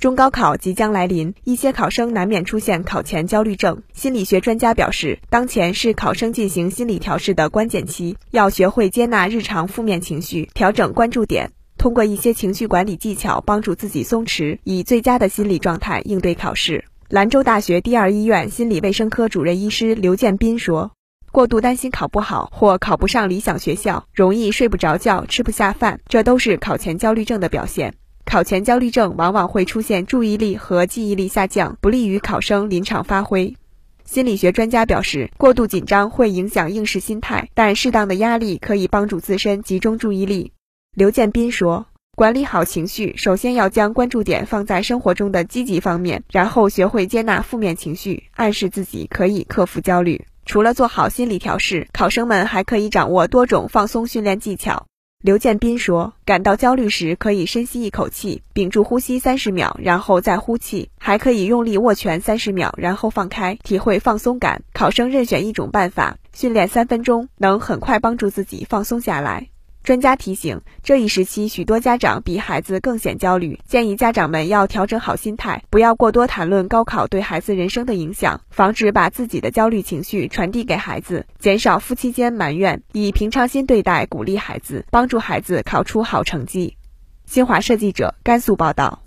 中高考即将来临，一些考生难免出现考前焦虑症。心理学专家表示，当前是考生进行心理调试的关键期，要学会接纳日常负面情绪，调整关注点，通过一些情绪管理技巧帮助自己松弛，以最佳的心理状态应对考试。兰州大学第二医院心理卫生科主任医师刘建斌说：“过度担心考不好或考不上理想学校，容易睡不着觉、吃不下饭，这都是考前焦虑症的表现。”考前焦虑症往往会出现注意力和记忆力下降，不利于考生临场发挥。心理学专家表示，过度紧张会影响应试心态，但适当的压力可以帮助自身集中注意力。刘建斌说：“管理好情绪，首先要将关注点放在生活中的积极方面，然后学会接纳负面情绪，暗示自己可以克服焦虑。除了做好心理调试，考生们还可以掌握多种放松训练技巧。”刘建斌说：“感到焦虑时，可以深吸一口气，屏住呼吸三十秒，然后再呼气；还可以用力握拳三十秒，然后放开，体会放松感。考生任选一种办法，训练三分钟，能很快帮助自己放松下来。”专家提醒，这一时期许多家长比孩子更显焦虑，建议家长们要调整好心态，不要过多谈论高考对孩子人生的影响，防止把自己的焦虑情绪传递给孩子，减少夫妻间埋怨，以平常心对待，鼓励孩子，帮助孩子考出好成绩。新华社记者甘肃报道。